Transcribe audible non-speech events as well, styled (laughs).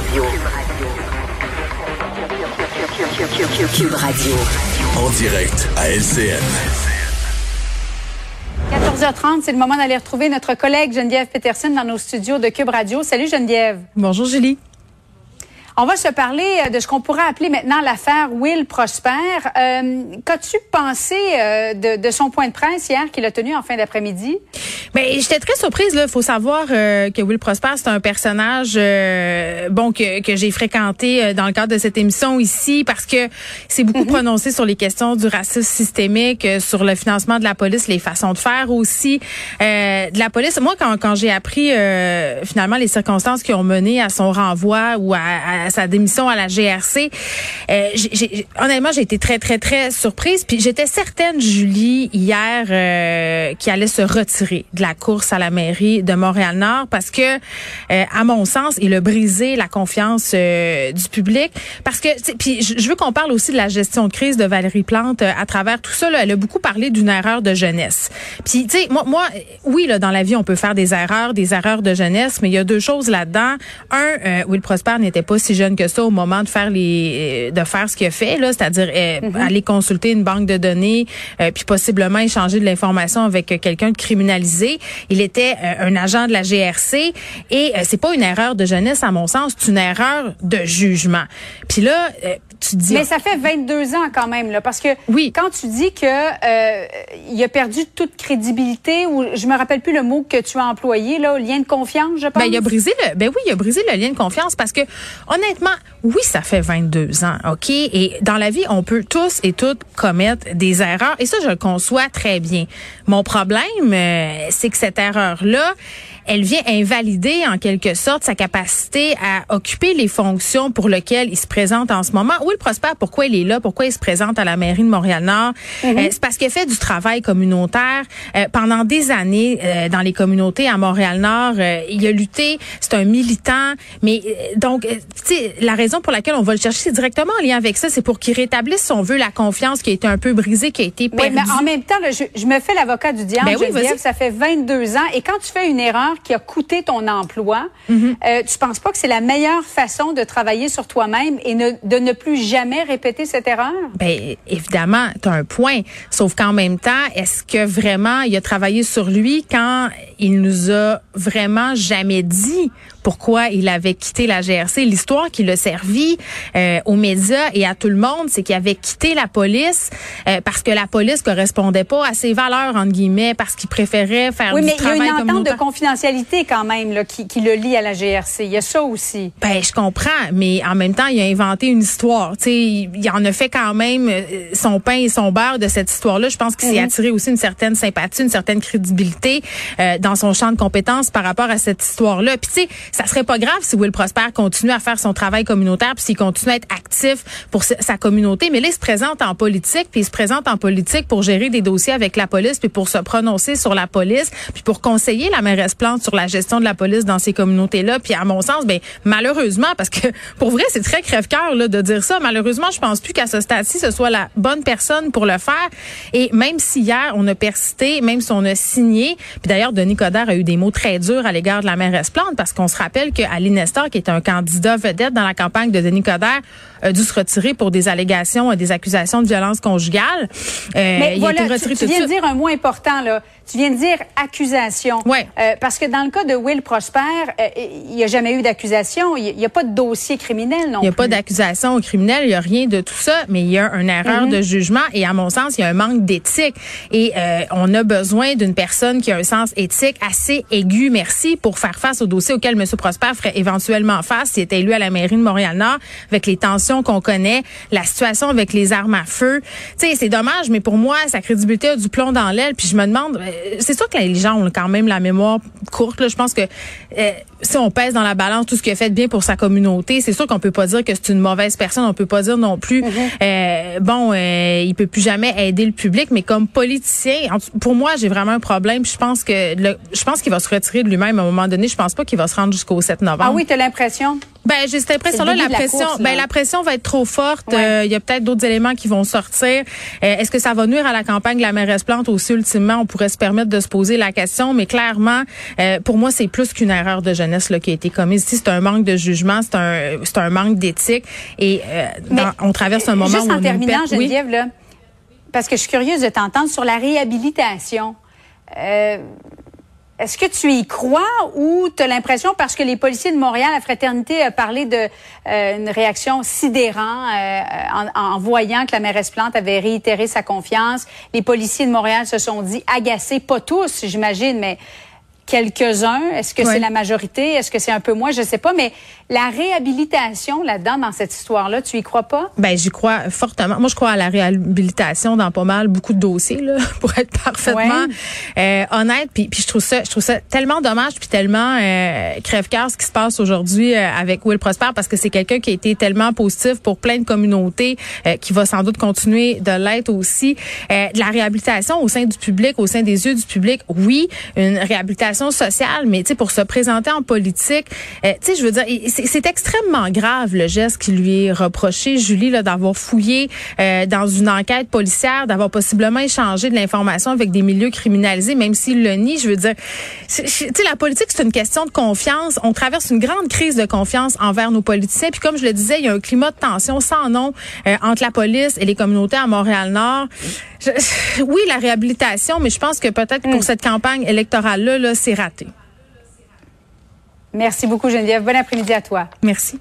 Radio. Cube Radio. En direct à LCN. 14h30, c'est le moment d'aller retrouver notre collègue Geneviève Peterson dans nos studios de Cube Radio. Salut Geneviève. Bonjour Julie. On va se parler euh, de ce qu'on pourrait appeler maintenant l'affaire Will Prosper. Euh, Qu'as-tu pensé euh, de, de, son point de presse hier qu'il a tenu en fin d'après-midi? Ben, j'étais très surprise. Il faut savoir euh, que Will Prosper, c'est un personnage euh, bon que, que j'ai fréquenté dans le cadre de cette émission ici parce que c'est beaucoup mm-hmm. prononcé sur les questions du racisme systémique, sur le financement de la police, les façons de faire aussi de la police. Moi, quand, quand j'ai appris finalement les circonstances qui ont mené à son renvoi ou à, à sa démission à la GRC. Euh, honnêtement, j'ai été très, très, très surprise. Puis j'étais certaine, Julie, hier, euh, qui allait se retirer de la course à la mairie de Montréal-Nord parce que, euh, à mon sens, il a brisé la confiance euh, du public. Parce que, puis je veux qu'on parle aussi de la gestion de crise de Valérie Plante à travers tout ça. Elle a beaucoup parlé d'une erreur de jeunesse. Puis, tu sais, moi, moi, oui, là, dans la vie, on peut faire des erreurs, des erreurs de jeunesse, mais il y a deux choses là-dedans. Un, Will Prosper n'était pas si jeune que ça au moment de faire les euh, de faire ce qu'il a fait là, c'est-à-dire euh, mhm. aller consulter une banque de données euh, puis possiblement échanger de l'information avec quelqu'un de criminalisé. Il était un agent de la GRC et c'est pas une erreur de jeunesse à mon sens, c'est une erreur de jugement. Puis là tu dis Mais ça fait 22 ans quand même là parce que oui. quand tu dis que il a perdu toute crédibilité ou je me rappelle plus le mot que tu as employé là, lien de confiance, je pense. Ben il a brisé le ben oui, il a brisé le lien de confiance parce que honnêtement oui, ça fait 22 ans, OK? Et dans la vie, on peut tous et toutes commettre des erreurs. Et ça, je le conçois très bien. Mon problème, euh, c'est que cette erreur-là, elle vient invalider en quelque sorte sa capacité à occuper les fonctions pour lesquelles il se présente en ce moment. Pourquoi il est là, pourquoi il se présente à la mairie de Montréal-Nord. Mhm. Euh, c'est parce qu'il fait du travail communautaire euh, pendant des années euh, dans les communautés à Montréal-Nord. il a lutté, c'est un militant, mais donc, tu sais, la raison pour laquelle on va le chercher, c'est directement en lien avec ça, c'est pour qu'il rétablisse, si on veut, la confiance qui a été un peu brisée, qui a été perdue. Oui, mais en même temps, je, me fais l'avocat du diable, ben ça fait 22 ans, et quand tu fais une erreur qui a coûté ton emploi, mm euh, tu penses pas que c'est la meilleure façon de travailler sur toi-même et de ne plus jamais répéter cette erreur? Ben évidemment, tu un point. Sauf qu'en même temps, est-ce que vraiment il a travaillé sur lui quand il nous a vraiment jamais dit pourquoi il avait quitté la GRC. L'histoire qui l'a servi euh, aux médias et à tout le monde, c'est qu'il avait quitté la police euh, parce que la police correspondait pas à ses valeurs entre guillemets, parce qu'il préférait faire oui, du travail Oui, mais il y a une entente de confidentialité quand même là, qui, qui, le lie à la GRC. Il y a ça aussi. Ben je comprends, mais en même temps, il a inventé une histoire. Tu sais, il en a fait quand même euh, son pain et son beurre de cette histoire-là. Je pense qu'il s'est mhm. attiré aussi une certaine sympathie, une certaine crédibilité euh, dans son champ de compétences par rapport à cette histoire-là. Puis tu sais ça serait pas grave si Will Prosper continue à faire son travail communautaire puis s'il continue à être actif pour sa communauté. Mais là, il se présente en politique puis il se présente en politique pour gérer des dossiers avec la police puis pour se prononcer sur la police puis pour conseiller la mairesse Plante sur la gestion de la police dans ces communautés-là. Puis à mon sens, ben malheureusement, parce que (laughs) pour vrai, c'est très crève-cœur de dire ça. Malheureusement, je pense plus qu'à ce stade-ci, ce soit la bonne personne pour le faire. Et même si hier on a persisté, même si on a signé, puis d'ailleurs Denis Coderre a eu des mots très durs à l'égard de la mairesse Plante parce qu'on se rappelle qu'Ali Nestor, qui est un candidat vedette dans la campagne de Denis Coderre, a dû se retirer pour des allégations, des accusations de violence conjugale. Euh, Mais voilà, tu, tu viens de dire un mot important là. Tu viens de dire accusation. Ouais. Euh, parce que dans le cas de Will Prosper, euh, il n'y a jamais eu d'accusation. Il n'y a pas de dossier criminel non Il n'y a pas d'accusation criminelle. Il n'y a rien de tout ça. Mais il y a une erreur mhm. de jugement et à mon sens, il y a un manque d'éthique. Et euh, on a besoin d'une personne qui a un sens éthique assez aigu, merci, pour faire face au dossier auquel M. Prosper ferait éventuellement face s'il était élu à la mairie de Montréal-Nord avec les tensions qu'on connaît, la situation avec les armes à feu. Tu sais, c'est dommage, mais pour moi, sa crédibilité a du plomb dans l'aile. Puis je me demande, euh, c'est sûr que les gens ont quand même la mémoire courte. Là. Je pense que euh, si on pèse dans la balance tout ce qu'il a fait de bien pour sa communauté, c'est sûr qu'on peut pas dire que c'est une mauvaise personne. On peut pas dire non plus, mm-hmm. euh, bon, euh, il peut plus jamais aider le public. Mais comme politicien, pour moi, j'ai vraiment un problème. Je pense que je pense qu'il va se retirer de lui-même à un moment donné. Je pense pas qu'il va se rendre jusqu'au 7 novembre. Ah oui, tu as l'impression? Ben j'ai cette impression-là, la pression, ben la pression va être trop forte. Euh, il y a peut-être d'autres éléments qui vont sortir. Euh, est-ce que ça va nuire à la campagne de la mairesse Plante aussi? Ultimement On pourrait se permettre de se poser la question, mais clairement, euh, pour moi, c'est plus qu'une erreur de jeunesse là, qui a été commise. Ici, c'est un manque de jugement, c'est un, c'est un manque d'éthique, et on traverse un moment juste où en terminant, Geneviève, là, parce que je suis curieuse de t'entendre sur la réhabilitation. Est-ce que tu y crois ou tu as l'impression, parce que les policiers de Montréal, la fraternité a parlé de euh, réaction sidérant euh, en, voyant que la mairesse Plante avait réitéré sa confiance? Les policiers de Montréal se sont dit agacés, pas tous, j'imagine, mais quelques-uns. Est-ce que c'est la majorité? Est-ce que c'est un peu moins? Je sais pas. Mais la réhabilitation là-dedans, dans cette histoire-là, tu y crois pas? Ben, j'y crois fortement. Moi, je crois à la réhabilitation dans pas mal beaucoup de dossiers, là, (laughs) pour être parfaitement euh, honnête. Puis, puis je trouve ça, je trouve ça tellement dommage puis tellement euh, crève-cœur ce qui se passe aujourd'hui euh, avec Will Prosper parce que c'est quelqu'un qui a été tellement positif pour plein de communautés, euh, qui va sans doute continuer de l'être aussi. de la réhabilitation au sein du public, au sein des yeux du public, oui, une réhabilitation sociale, mais tu sais, pour se présenter en politique, euh, tu sais, je veux dire, c'est extrêmement grave le geste qui lui est reproché, Julie, là, d'avoir fouillé euh, dans une enquête policière, d'avoir possiblement échangé de l'information avec des milieux criminalisés, même s'il le nie. Je veux dire, tu sais, la politique, c'est une question de confiance. On traverse une grande crise de confiance envers nos politiciens. Puis comme je le disais, il y a un climat de tension sans nom euh, entre la police et les communautés à Montréal-Nord. oui, la réhabilitation, mais je pense que peut-être pour mm. cette campagne électorale-là, -là, c'est raté. Merci beaucoup, Geneviève. Bon après-midi à toi. Merci.